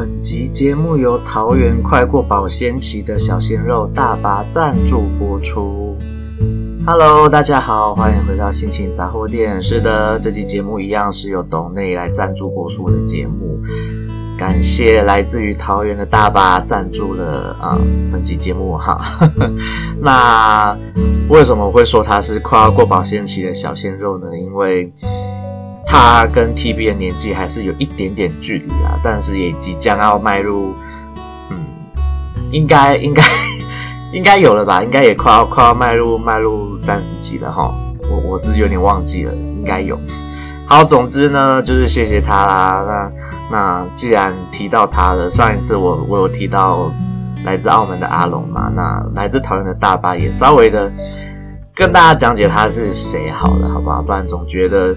本集节目由桃园快过保鲜期的小鲜肉大拔赞助播出。Hello，大家好，欢迎回到心情杂货店。是的，这期节目一样是由董内来赞助播出的节目。感谢来自于桃园的大巴赞助了啊，本集节目哈。那为什么会说他是快要过保鲜期的小鲜肉呢？因为他跟 TB 的年纪还是有一点点距离啊，但是也即将要迈入，嗯，应该应该 应该有了吧？应该也快要快要迈入迈入三十几了哈。我我是有点忘记了，应该有。好，总之呢，就是谢谢他啦。那那既然提到他了，上一次我我有提到来自澳门的阿龙嘛，那来自桃园的大巴也稍微的。跟大家讲解他是谁好了，好不好？不然总觉得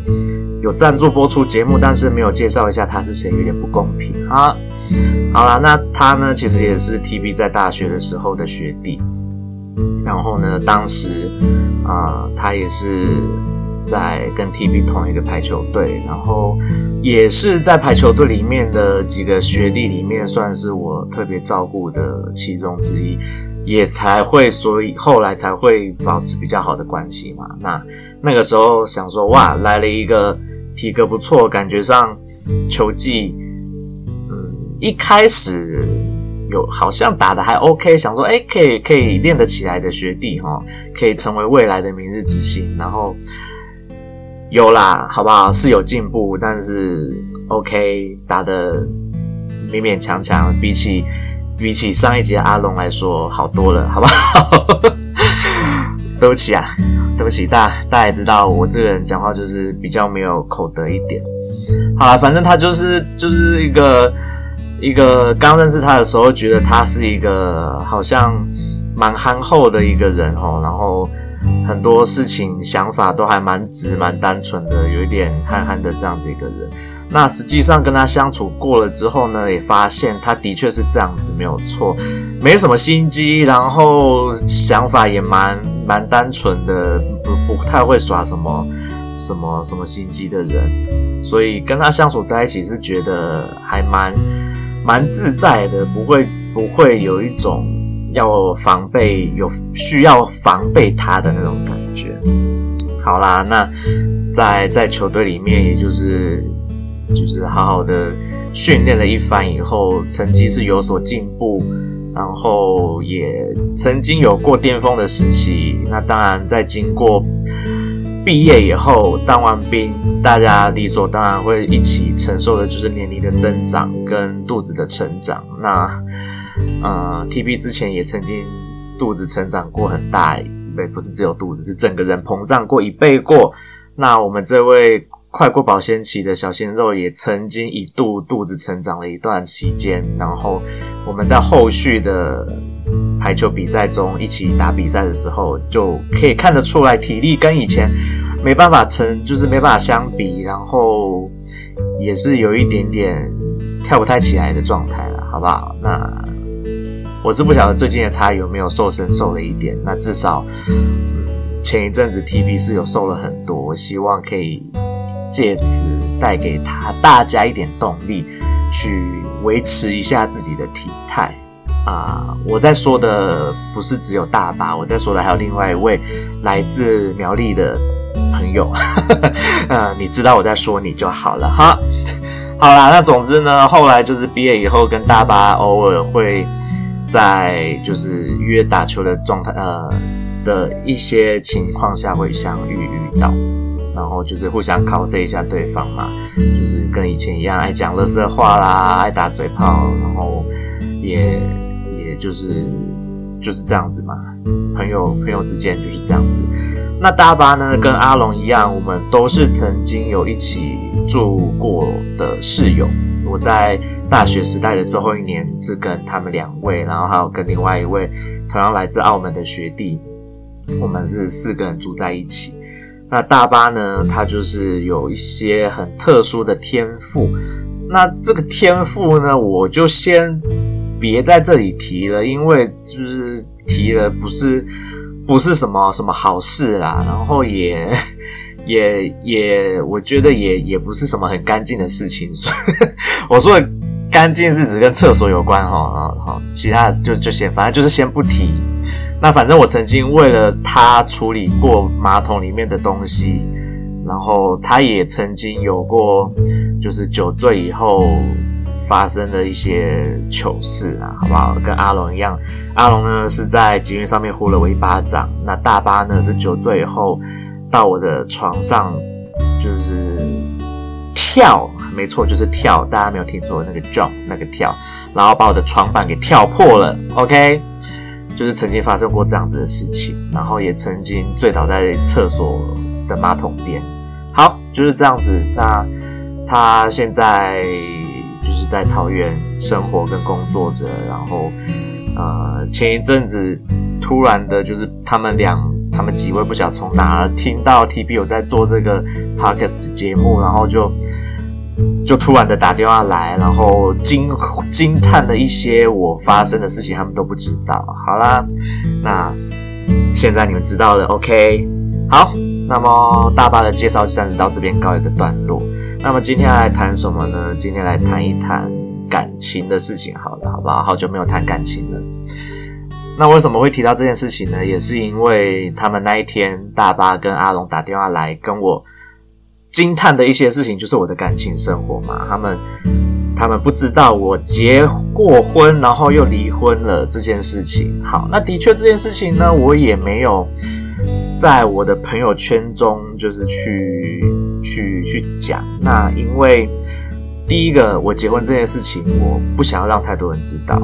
有赞助播出节目，但是没有介绍一下他是谁，有点不公平啊。好啦，那他呢，其实也是 TB 在大学的时候的学弟。然后呢，当时啊、呃，他也是在跟 TB 同一个排球队，然后也是在排球队里面的几个学弟里面，算是我特别照顾的其中之一。也才会，所以后来才会保持比较好的关系嘛。那那个时候想说，哇，来了一个体格不错，感觉上球技，嗯，一开始有好像打得还 OK，想说，诶，可以可以练得起来的学弟哈，可以成为未来的明日之星。然后有啦，好不好？是有进步，但是 OK，打得勉勉强强，比起。比起上一集的阿龙来说，好多了，好不好？对不起啊，对不起，大家大家也知道，我这个人讲话就是比较没有口德一点。好了，反正他就是就是一个一个刚认识他的时候，觉得他是一个好像蛮憨厚的一个人哦，然后很多事情想法都还蛮直蛮单纯的，有一点憨憨的这样子一个人。那实际上跟他相处过了之后呢，也发现他的确是这样子，没有错，没什么心机，然后想法也蛮蛮单纯的，不不太会耍什么什么什么心机的人，所以跟他相处在一起是觉得还蛮蛮自在的，不会不会有一种要防备，有需要防备他的那种感觉。好啦，那在在球队里面，也就是。就是好好的训练了一番以后，成绩是有所进步，然后也曾经有过巅峰的时期。那当然，在经过毕业以后，当完兵，大家理所当然会一起承受的就是年龄的增长跟肚子的成长。那呃，TB 之前也曾经肚子成长过很大，不不是只有肚子，是整个人膨胀过一倍过。那我们这位。快过保鲜期的小鲜肉也曾经一度肚子成长了一段期间，然后我们在后续的排球比赛中一起打比赛的时候，就可以看得出来体力跟以前没办法成，就是没办法相比，然后也是有一点点跳不太起来的状态了，好不好？那我是不晓得最近的他有没有瘦身瘦了一点，那至少前一阵子 TB 是有瘦了很多，我希望可以。借此带给他大家一点动力，去维持一下自己的体态啊、我在说的不是只有大巴，我在说的还有另外一位来自苗栗的朋友，呃，你知道我在说你就好了哈。好啦，那总之呢，后来就是毕业以后跟大巴偶尔会在就是约打球的状态呃的一些情况下会相遇遇到。然后就是互相 cos 一下对方嘛，就是跟以前一样爱讲乐色话啦，爱打嘴炮，然后也也就是就是这样子嘛，朋友朋友之间就是这样子。那大巴呢，跟阿龙一样，我们都是曾经有一起住过的室友。我在大学时代的最后一年是跟他们两位，然后还有跟另外一位同样来自澳门的学弟，我们是四个人住在一起。那大巴呢，他就是有一些很特殊的天赋。那这个天赋呢，我就先别在这里提了，因为就是提了不是不是什么什么好事啦，然后也也也，我觉得也也不是什么很干净的事情。所以 我说的干净是指跟厕所有关哈，好，其他的就就先，反正就是先不提。那反正我曾经为了他处理过马桶里面的东西，然后他也曾经有过，就是酒醉以后发生的一些糗事啊，好不好？跟阿龙一样，阿龙呢是在捷运上面呼了我一巴掌，那大巴呢是酒醉以后到我的床上，就是跳。没错，就是跳，大家没有听错，那个 jump 那个跳，然后把我的床板给跳破了。OK，就是曾经发生过这样子的事情，然后也曾经醉倒在厕所的马桶边。好，就是这样子。那他现在就是在桃园生活跟工作着，然后呃，前一阵子突然的，就是他们俩，他们几位不晓得从哪儿听到 TB 有在做这个 podcast 节目，然后就。就突然的打电话来，然后惊惊叹的一些我发生的事情，他们都不知道。好啦，那现在你们知道了，OK？好，那么大巴的介绍就暂时到这边告一个段落。那么今天来谈什么呢？今天来谈一谈感情的事情。好了，好不好？好久没有谈感情了。那为什么会提到这件事情呢？也是因为他们那一天，大巴跟阿龙打电话来跟我。惊叹的一些事情，就是我的感情生活嘛。他们他们不知道我结过婚，然后又离婚了这件事情。好，那的确这件事情呢，我也没有在我的朋友圈中就是去去去讲。那因为第一个，我结婚这件事情，我不想要让太多人知道。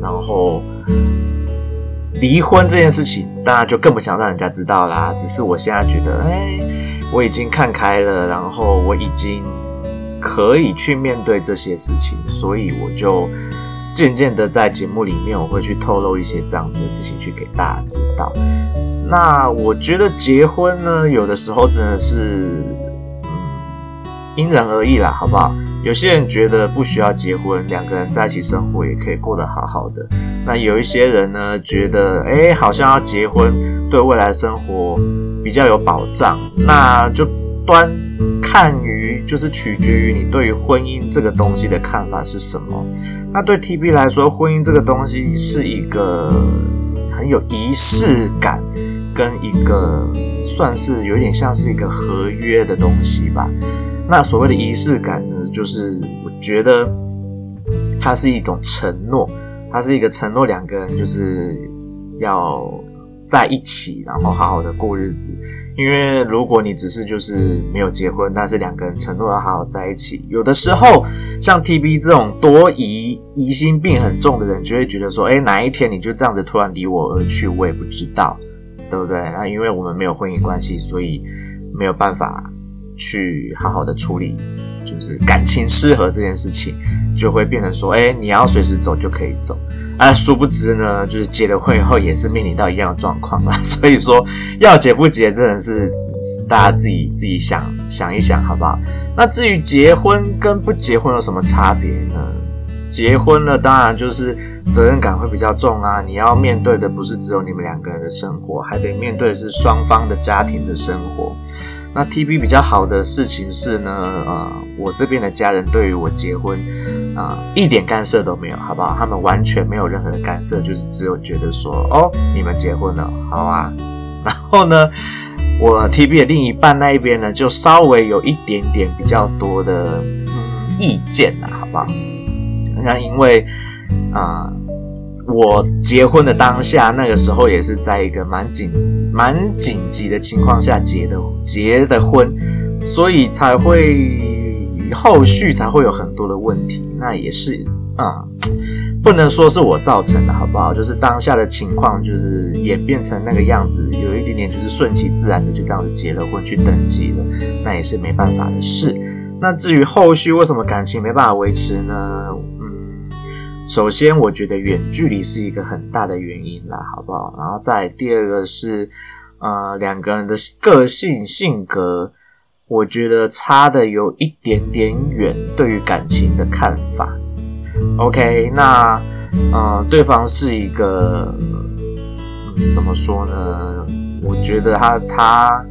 然后离婚这件事情，当然就更不想让人家知道啦。只是我现在觉得，哎。我已经看开了，然后我已经可以去面对这些事情，所以我就渐渐的在节目里面，我会去透露一些这样子的事情，去给大家知道。那我觉得结婚呢，有的时候真的是，嗯，因人而异啦，好不好？有些人觉得不需要结婚，两个人在一起生活也可以过得好好的。那有一些人呢，觉得，诶，好像要结婚，对未来生活。比较有保障，那就端看于就是取决于你对于婚姻这个东西的看法是什么。那对 TB 来说，婚姻这个东西是一个很有仪式感，跟一个算是有点像是一个合约的东西吧。那所谓的仪式感呢，就是我觉得它是一种承诺，它是一个承诺，两个人就是要。在一起，然后好好的过日子。因为如果你只是就是没有结婚，但是两个人承诺要好好在一起，有的时候像 TB 这种多疑、疑心病很重的人，就会觉得说，哎，哪一天你就这样子突然离我而去，我也不知道，对不对？那因为我们没有婚姻关系，所以没有办法去好好的处理，就是感情失和这件事情，就会变成说，哎，你要随时走就可以走。啊，殊不知呢，就是结了婚以后也是面临到一样的状况啦。所以说，要结不结，真的是大家自己自己想想一想，好不好？那至于结婚跟不结婚有什么差别呢？结婚了，当然就是责任感会比较重啊。你要面对的不是只有你们两个人的生活，还得面对的是双方的家庭的生活。那 TB 比较好的事情是呢，呃，我这边的家人对于我结婚。啊、一点干涉都没有，好不好？他们完全没有任何的干涉，就是只有觉得说，哦，你们结婚了，好啊。然后呢，我 TB 的另一半那一边呢，就稍微有一点点比较多的嗯意见了，好不好？那因为啊、我结婚的当下，那个时候也是在一个蛮紧、蛮紧急的情况下结的结的婚，所以才会。后续才会有很多的问题，那也是啊、不能说是我造成的，好不好？就是当下的情况，就是演变成那个样子，有一点点就是顺其自然的就这样子结了婚去登记了，那也是没办法的事。那至于后续为什么感情没办法维持呢？首先我觉得远距离是一个很大的原因啦，好不好？然后再第二个是，呃，两个人的个性性格。我觉得差的有一点点远，对于感情的看法。OK，那呃，对方是一个，嗯，怎么说呢？我觉得他他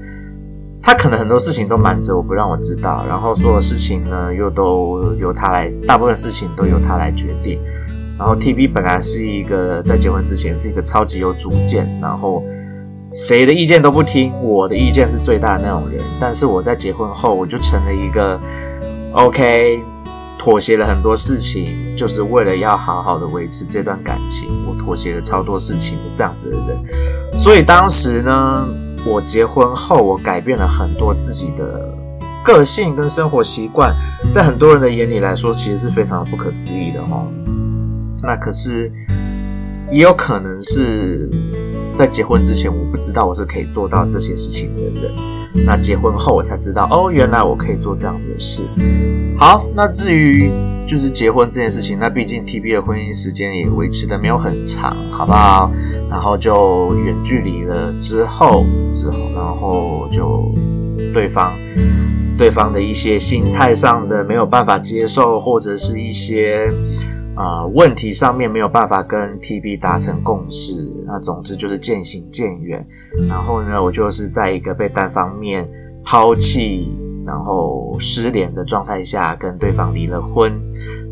他可能很多事情都瞒着我不让我知道，然后所有事情呢又都由他来，大部分事情都由他来决定。然后 TB 本来是一个在结婚之前是一个超级有主见，然后谁的意见都不听，我的意见是最大的那种人。但是我在结婚后，我就成了一个 OK 妥协了很多事情，就是为了要好好的维持这段感情，我妥协了超多事情的这样子的人。所以当时呢。我结婚后，我改变了很多自己的个性跟生活习惯，在很多人的眼里来说，其实是非常不可思议的哦。那可是也有可能是在结婚之前，我不知道我是可以做到这些事情的人。那结婚后，我才知道哦，原来我可以做这样的事。好，那至于。就是结婚这件事情，那毕竟 TB 的婚姻时间也维持的没有很长，好不好？然后就远距离了之后，之后，然后就对方对方的一些心态上的没有办法接受，或者是一些啊、问题上面没有办法跟 TB 达成共识，那总之就是渐行渐远。然后呢，我就是在一个被单方面抛弃。然后失联的状态下跟对方离了婚，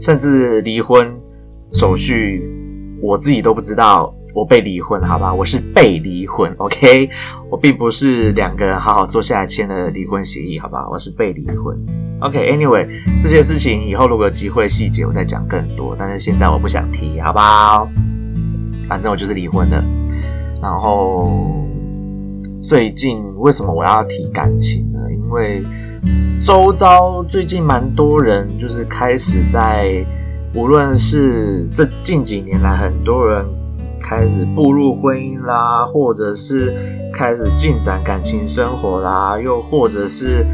甚至离婚手续我自己都不知道，我被离婚，好吧，我是被离婚，OK，我并不是两个人好好坐下来签了离婚协议，好吧，我是被离婚，OK，Anyway，这些事情以后如果有机会细节我再讲更多，但是现在我不想提，好不好？反正我就是离婚了。然后最近为什么我要提感情呢？因为周遭最近蛮多人，就是开始在，无论是这近几年来，很多人开始步入婚姻啦，或者是开始进展感情生活啦，又或者是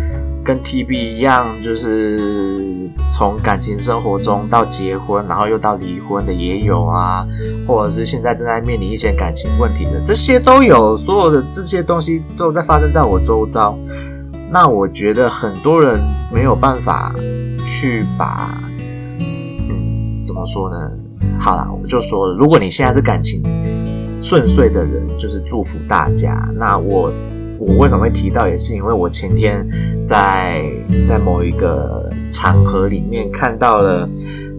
跟 TB 一样，就是从感情生活中到结婚，然后又到离婚的也有啊，或者是现在正在面临一些感情问题的，这些都有，所有的这些东西都在发生在我周遭。那我觉得很多人没有办法去把，嗯，怎么说呢？好啦，我就说了，如果你现在是感情顺遂的人，就是祝福大家。那我我为什么会提到，也是因为我前天在在某一个场合里面看到了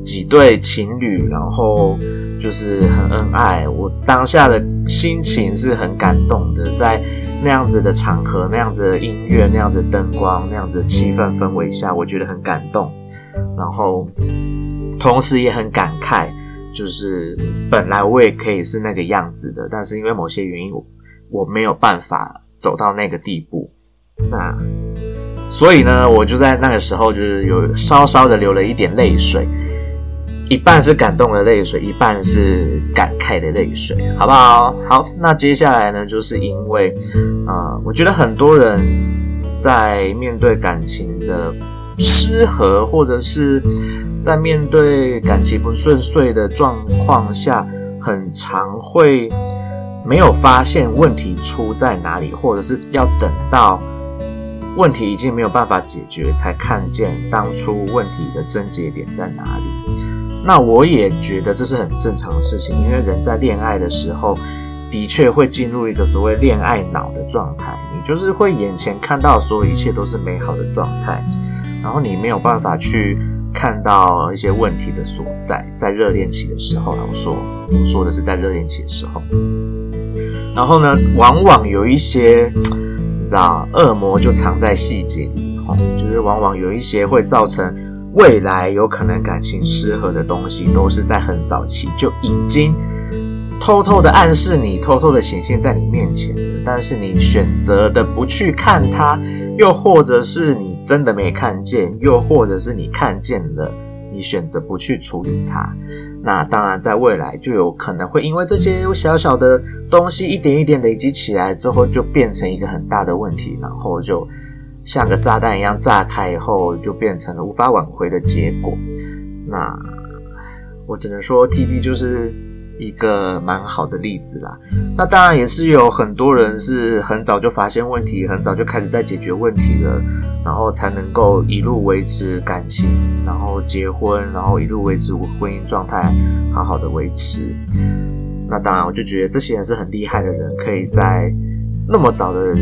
几对情侣，然后就是很恩爱，我当下的心情是很感动的，在。那样子的场合，那样子的音乐，那样子的灯光，那样子的气氛氛围下，我觉得很感动。然后，同时也很感慨，就是本来我也可以是那个样子的，但是因为某些原因，我我没有办法走到那个地步。那所以呢，我就在那个时候，就是有稍稍的流了一点泪水。一半是感动的泪水，一半是感慨的泪水，好不好？好，那接下来呢，就是因为，呃，我觉得很多人在面对感情的失和，或者是在面对感情不顺遂的状况下，很常会没有发现问题出在哪里，或者是要等到问题已经没有办法解决，才看见当初问题的症结点在哪里。那我也觉得这是很正常的事情，因为人在恋爱的时候，的确会进入一个所谓恋爱脑的状态，你就是会眼前看到所有一切都是美好的状态，然后你没有办法去看到一些问题的所在，在热恋期的时候，我说说的是在热恋期的时候，然后呢，往往有一些你知道，恶魔就藏在细节里，就是往往有一些会造成。未来有可能感情失和的东西，都是在很早期就已经偷偷的暗示你，偷偷的显现在你面前。但是你选择的不去看它，又或者是你真的没看见，又或者是你看见了，你选择不去处理它。那当然，在未来就有可能会因为这些小小的东西一点一点累积起来，最后就变成一个很大的问题，然后就。像个炸弹一样炸开以后，就变成了无法挽回的结果。那我只能说，TB 就是一个蛮好的例子啦。那当然也是有很多人是很早就发现问题，很早就开始在解决问题了，然后才能够一路维持感情，然后结婚，然后一路维持婚姻状态，好好的维持。那当然，我就觉得这些人是很厉害的人，可以在那么早的。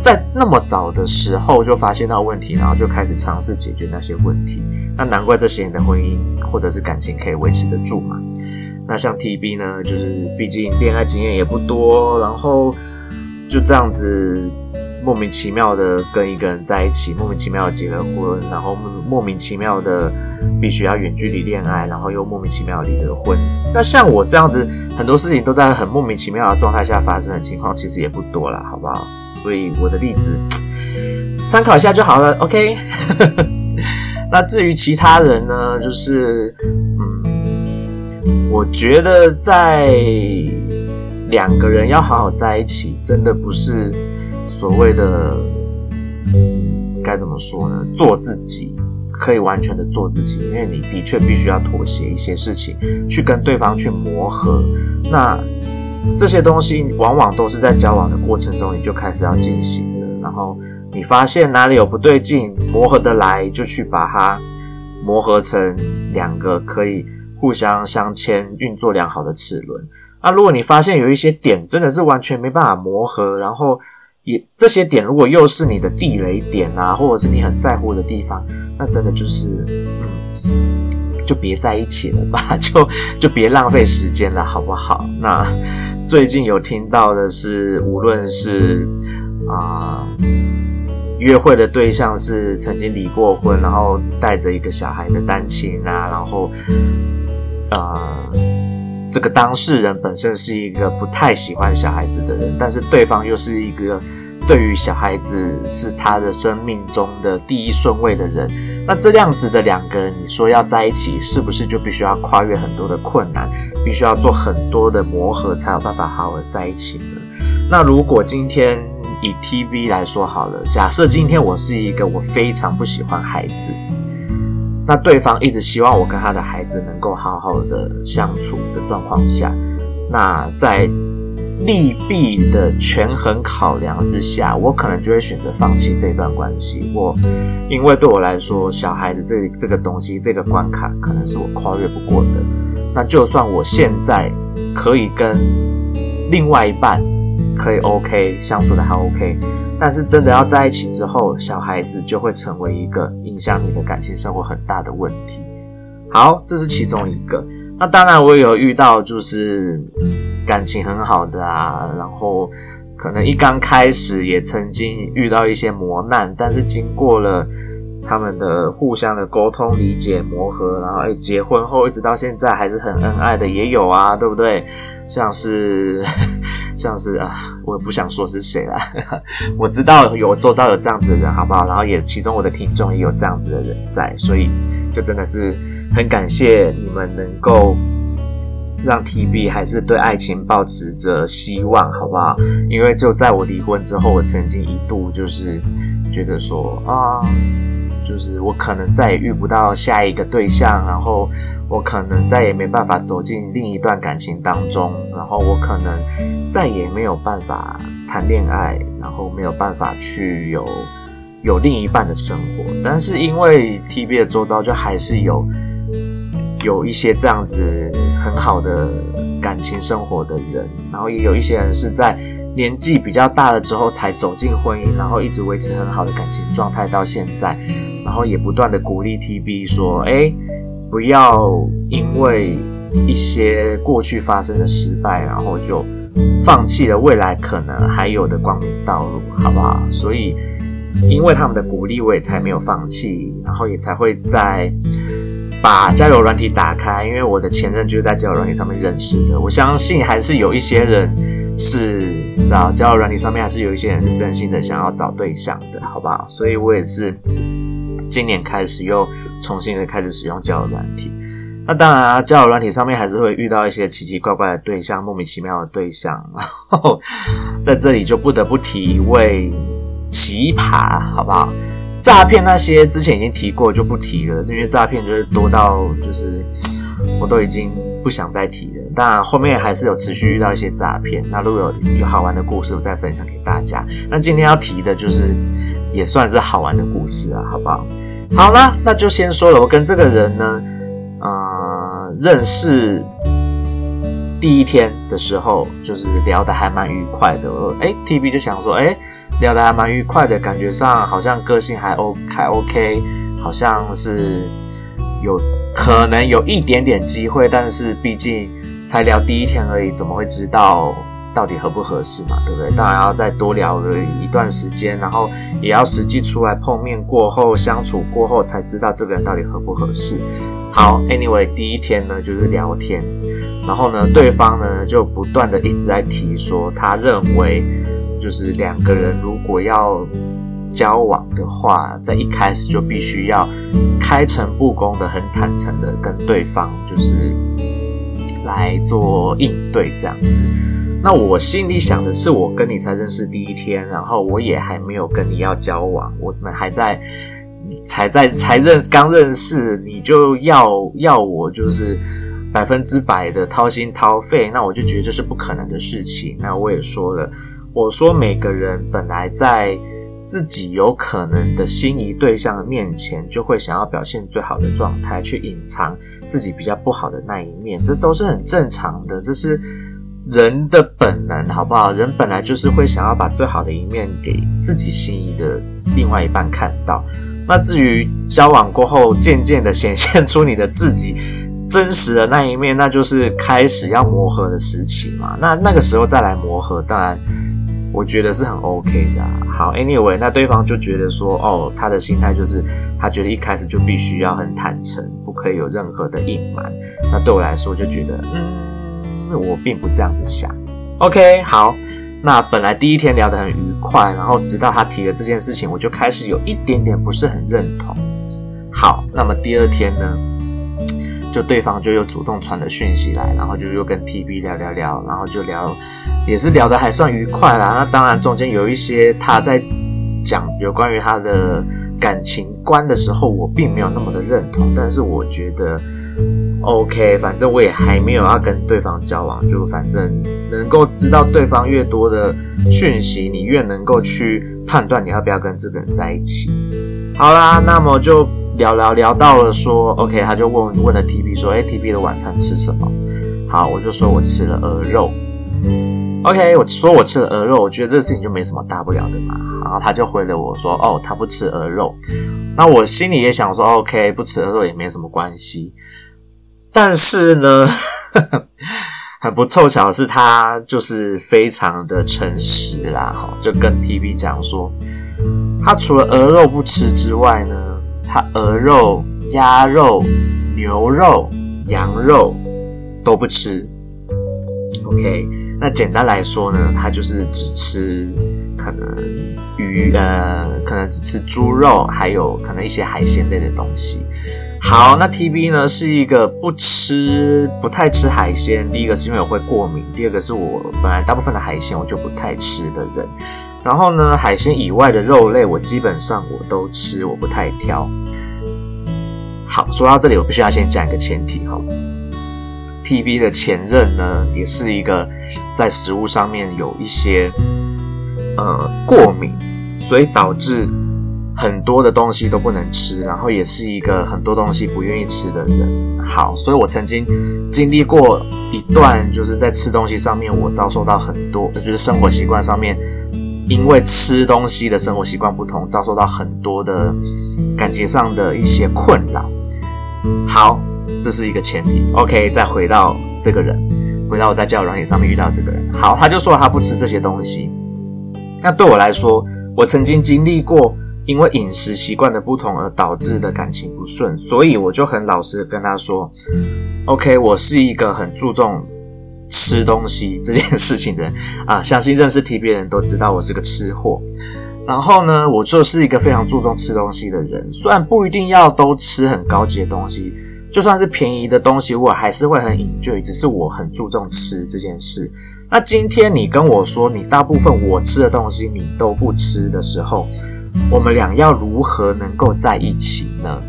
在那么早的时候就发现到问题，然后就开始尝试解决那些问题。那难怪这些人的婚姻或者是感情可以维持得住嘛。那像 TB 呢，就是毕竟恋爱经验也不多，然后就这样子莫名其妙的跟一个人在一起，莫名其妙的结了婚，然后莫名其妙的必须要远距离恋爱，然后又莫名其妙离了婚。那像我这样子，很多事情都在很莫名其妙的状态下发生的情况，其实也不多啦，好不好？所以我的例子参考一下就好了，OK。那至于其他人呢，就是，我觉得在两个人要好好在一起，真的不是所谓的该怎么说呢？做自己可以完全的做自己，因为你的确必须要妥协一些事情，去跟对方去磨合。那这些东西往往都是在交往的过程中，你就开始要进行了。然后你发现哪里有不对劲，磨合得来，就去把它磨合成两个可以互相相牵、运作良好的齿轮。那如果你发现有一些点真的是完全没办法磨合，然后也这些点如果又是你的地雷点啊，或者是你很在乎的地方，那真的就是嗯。就别在一起了吧，就就别浪费时间了，好不好？那最近有听到的是，无论是啊、约会的对象是曾经离过婚，然后带着一个小孩的单亲啊，然后、呃、这个当事人本身是一个不太喜欢小孩子的人，但是对方又是一个。对于小孩子是他的生命中的第一顺位的人，那这样子的两个人，你说要在一起，是不是就必须要跨越很多的困难，必须要做很多的磨合，才有办法好好在一起呢？那如果今天以 TV 来说好了，假设今天我是一个我非常不喜欢孩子，那对方一直希望我跟他的孩子能够好好的相处的状况下，那在。利弊的权衡考量之下，我可能就会选择放弃这段关系。我因为对我来说，小孩子这这个东西，这个关卡可能是我跨越不过的。那就算我现在可以跟另外一半可以 OK 相处的还 OK，但是真的要在一起之后，小孩子就会成为一个影响你的感情生活很大的问题。好，这是其中一个。那当然，我也有遇到就是感情很好的啊，然后可能一刚开始也曾经遇到一些磨难，但是经过了他们的互相的沟通、理解、磨合，然后结婚后一直到现在还是很恩爱的也有啊，对不对？像是像是啊，我也不想说是谁啦，我知道有周遭有这样子的人，好不好？然后也其中我的听众也有这样子的人在，所以就真的是。很感谢你们能够让 TB 还是对爱情抱持着希望，好不好？因为就在我离婚之后，我曾经一度就是觉得说啊，就是我可能再也遇不到下一个对象，然后我可能再也没办法走进另一段感情当中，然后我可能再也没有办法谈恋爱，然后没有办法去有有另一半的生活。但是因为 TB 的周遭就还是有。有一些这样子很好的感情生活的人，然后也有一些人是在年纪比较大了之后才走进婚姻，然后一直维持很好的感情状态到现在，然后也不断的鼓励 TB 说：“诶，不要因为一些过去发生的失败，然后就放弃了未来可能还有的光明道路，好不好？”所以因为他们的鼓励，我也才没有放弃，然后也才会在。把交友软体打开，因为我的前任就是在交友软体上面认识的。我相信还是有一些人是找交友软体上面，还是有一些人是真心的想要找对象的，好不好？所以我也是今年开始又重新的开始使用交友软体。那当然啊，交友软体上面还是会遇到一些奇奇怪怪的对象，莫名其妙的对象。然后在这里就不得不提一位奇葩，好不好？诈骗那些之前已经提过，就不提了，因为诈骗就是多到就是我都已经不想再提了。当然后面还是有持续遇到一些诈骗，那如果有有好玩的故事，我再分享给大家。那今天要提的就是也算是好玩的故事啊，好不好？好啦，那就先说了。我跟这个人呢，呃，认识第一天的时候，就是聊得还蛮愉快的。诶，TB 就想说，诶聊得还蛮愉快的，感觉上好像个性还 O 还 OK，好像是有可能有一点点机会，但是毕竟才聊第一天而已，怎么会知道到底合不合适嘛？对不对？当然要再多聊了一段时间，然后也要实际出来碰面过后相处过后，才知道这个人到底合不合适。好，Anyway，第一天呢就是聊天，然后呢，对方呢就不断的一直在提说，他认为就是两个人如果要交往的话，在一开始就必须要开诚布公的、很坦诚的跟对方就是来做应对这样子。那我心里想的是，我跟你才认识第一天，然后我也还没有跟你要交往，我们还在。才在才认刚认识，你就要要我就是百分之百的掏心掏肺，那我就觉得这是不可能的事情。那我也说了，我说每个人本来在自己有可能的心仪对象的面前，就会想要表现最好的状态，去隐藏自己比较不好的那一面，这都是很正常的，这是人的本能，好不好？人本来就是会想要把最好的一面给自己心仪的另外一半看到。那至于交往过后，渐渐的显现出你的自己真实的那一面，那就是开始要磨合的时期嘛。那那个时候再来磨合，当然我觉得是很 OK 的。好，Anyway，那对方就觉得说，哦，他的心态就是他觉得一开始就必须要很坦诚，不可以有任何的隐瞒。那对我来说，就觉得，嗯，我并不这样子想。OK，好。那本来第一天聊得很愉快，然后直到他提了这件事情，我就开始有一点点不是很认同。好，那么第二天呢，就对方就又主动传了讯息来，然后就又跟 TB 聊聊聊，然后就聊，也是聊得还算愉快啦。那当然中间有一些他在讲有关于他的感情观的时候，我并没有那么的认同，但是我觉得。OK，反正我也还没有要跟对方交往，就反正能够知道对方越多的讯息，你越能够去判断你要不要跟这个人在一起。好啦，那么就聊聊聊到了说，OK，他就问问了 TB 说，哎，TB 的晚餐吃什么？好，我就说我吃了鹅肉。OK，我说我吃了鹅肉，我觉得这事情就没什么大不了的嘛。然后他就回了我说，哦，他不吃鹅肉。那我心里也想说，OK，不吃鹅肉也没什么关系。但是呢，呵呵，很不凑巧的是，他就是非常的诚实啦，哈，就跟 TB 讲说，他除了鹅肉不吃之外呢，他鹅肉、鸭肉、牛肉、羊肉都不吃。OK，那简单来说呢，他就是只吃可能鱼，呃，可能只吃猪肉，还有可能一些海鲜类的东西。好，那 TB 呢是一个不吃、不太吃海鲜。第一个是因为我会过敏，第二个是我本来大部分的海鲜我就不太吃的人。然后呢，海鲜以外的肉类我基本上我都吃，我不太挑。好，说到这里，我必须要先讲一个前提哈。TB 的前任呢，也是一个在食物上面有一些呃过敏，所以导致。很多的东西都不能吃，然后也是一个很多东西不愿意吃的人。好，所以我曾经经历过一段，就是在吃东西上面，我遭受到很多，就是生活习惯上面，因为吃东西的生活习惯不同，遭受到很多的感情上的一些困扰。好，这是一个前提。OK，再回到这个人，回到我在交友软件上面遇到这个人。好，他就说他不吃这些东西。那对我来说，我曾经经历过。因为饮食习惯的不同而导致的感情不顺，所以我就很老实的跟他说：“OK，我是一个很注重吃东西这件事情的 啊，相信认识 TB 的人都知道我是个吃货。然后呢，我就是一个非常注重吃东西的人，虽然不一定要都吃很高级的东西，就算是便宜的东西，我还是会很 enjoy，只是我很注重吃这件事。那今天你跟我说你大部分我吃的东西你都不吃的时候，我们俩要如何能够在一起呢？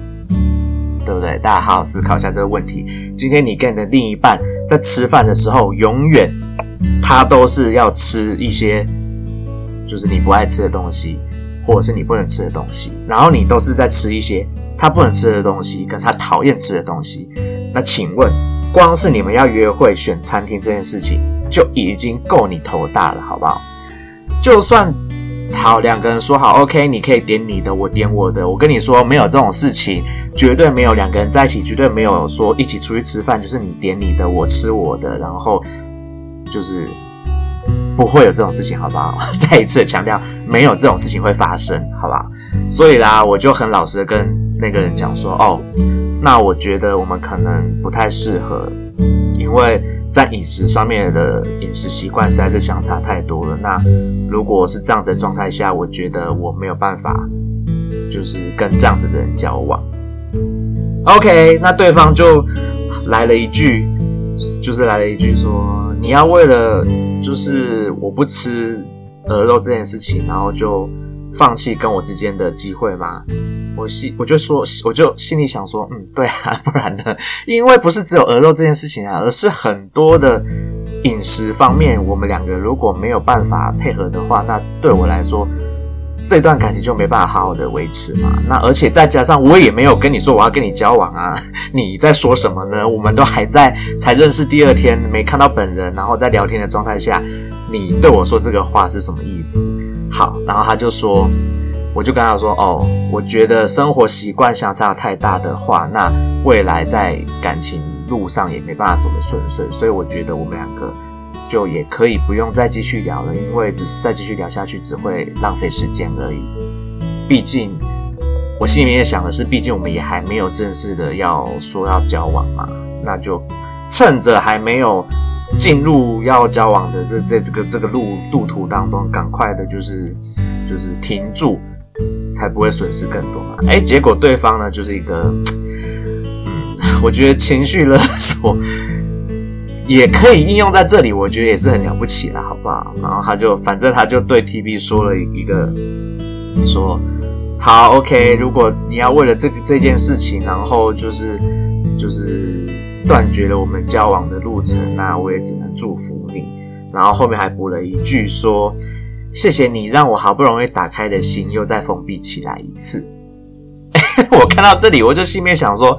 对不对？大家好好思考一下这个问题。今天你跟你的另一半在吃饭的时候，永远他都是要吃一些就是你不爱吃的东西，或者是你不能吃的东西，然后你都是在吃一些他不能吃的东西，跟他讨厌吃的东西。那请问，光是你们要约会选餐厅这件事情，就已经够你头大了，好不好？就算。好，两个人说好，OK，你可以点你的，我点我的。我跟你说，没有这种事情，绝对没有。两个人在一起，绝对没有说一起出去吃饭，就是你点你的，我吃我的，然后就是不会有这种事情，好不好？再一次强调，没有这种事情会发生，好不好？所以啦，我就很老实的跟那个人讲说，哦，那我觉得我们可能不太适合，因为。在饮食上面的饮食习惯实在是相差太多了。那如果是这样子的状态下，我觉得我没有办法，就是跟这样子的人交往。OK，那对方就来了一句，就是来了一句说：“你要为了就是我不吃鹅肉这件事情，然后就放弃跟我之间的机会吗？”我心我就说，我就心里想说，嗯，对啊，不然呢？因为不是只有鹅肉这件事情啊，而是很多的饮食方面，我们两个如果没有办法配合的话，那对我来说，这段感情就没办法好好的维持嘛。那而且再加上我也没有跟你说我要跟你交往啊，你在说什么呢？我们都还在才认识第二天，没看到本人，然后在聊天的状态下，你对我说这个话是什么意思？好，然后他就说。我就跟他说：“哦，我觉得生活习惯相差太大的话，那未来在感情路上也没办法走得顺遂，所以我觉得我们两个就也可以不用再继续聊了，因为只是再继续聊下去只会浪费时间而已。毕竟我心里面想的是，毕竟我们也还没有正式的要说要交往嘛，那就趁着还没有进入要交往的这这这个这个路路途当中，赶快的就是就是停住。”才不会损失更多嘛？哎，结果对方呢，就是一个，嗯，我觉得情绪勒索也可以应用在这里，我觉得也是很了不起了，好不好？然后他就，反正他就对 TB 说了一个，说好，OK，如果你要为了这个这件事情，然后就是就是断绝了我们交往的路程，那我也只能祝福你。然后后面还补了一句说。谢谢你让我好不容易打开的心又再封闭起来一次。我看到这里，我就心里面想说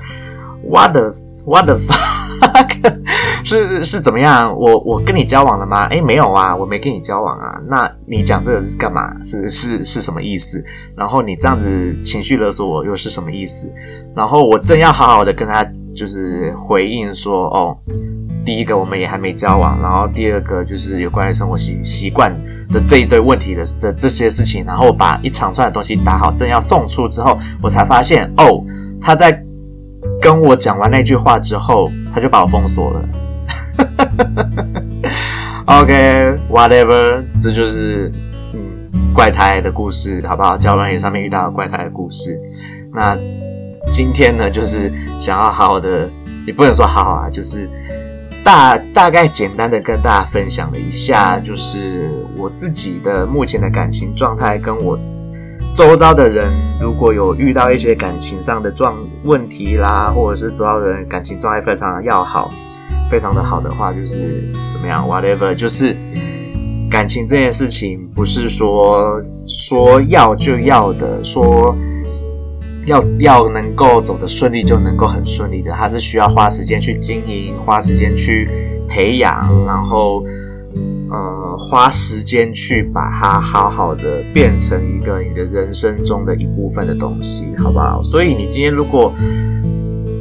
：What the What the fuck？是是怎么样？我我跟你交往了吗？诶，没有啊，我没跟你交往啊。那你讲这个是干嘛？是是是什么意思？然后你这样子情绪勒索我又是什么意思？然后我正要好好的跟他就是回应说：哦，第一个我们也还没交往，然后第二个就是有关于生活习习惯。的这一堆问题的的这些事情，然后把一长串的东西打好，正要送出之后，我才发现哦，他在跟我讲完那句话之后，他就把我封锁了。OK，whatever，这就是嗯怪胎的故事，好不好？交友软体上面遇到怪胎的故事。那今天呢，就是想要好好的，也不能说好啊，就是。大大概简单的跟大家分享了一下，就是我自己的目前的感情状态，跟我周遭的人如果有遇到一些感情上的状问题啦，或者是周遭的人感情状态非常的要好，非常的好的话，就是怎么样，whatever，就是感情这件事情不是说说要就要的，说。要要能够走得顺利，就能够很顺利的，它是需要花时间去经营，花时间去培养，然后呃花时间去把它好好的变成一个你的人生中的一部分的东西，好不好？所以你今天如果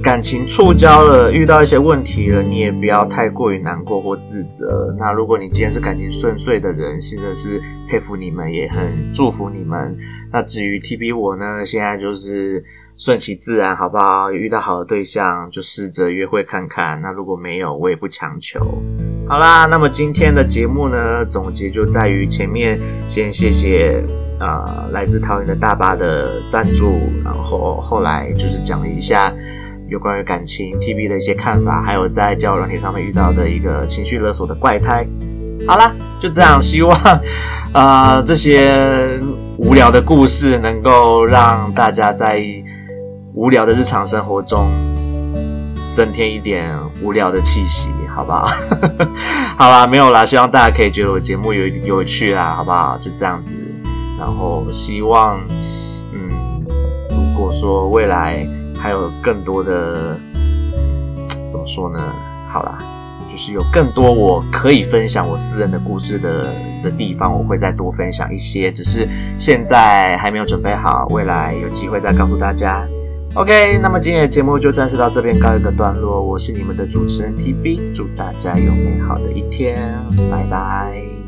感情触礁了，遇到一些问题了，你也不要太过于难过或自责。那如果你今天是感情顺遂的人，真的是佩服你们，也很祝福你们。那至于 TB 我呢，现在就是顺其自然，好不好？遇到好的对象就试着约会看看。那如果没有，我也不强求。好啦，那么今天的节目呢，总结就在于前面先谢谢呃来自桃园的大巴的赞助，然后后来就是讲一下。有关于感情 TB 的一些看法，还有在交友软体上面遇到的一个情绪勒索的怪胎。好啦，就这样，希望呃这些无聊的故事能够让大家在无聊的日常生活中增添一点无聊的气息，好不好？好啦，没有啦，希望大家可以觉得我节目有有趣啦，好不好？就这样子，然后希望嗯，如果说未来。还有更多的怎么说呢？好啦，就是有更多我可以分享我私人的故事的的地方，我会再多分享一些。只是现在还没有准备好，未来有机会再告诉大家。OK，那么今天的节目就暂时到这边告一个段落。我是你们的主持人 TB，祝大家有美好的一天，拜拜。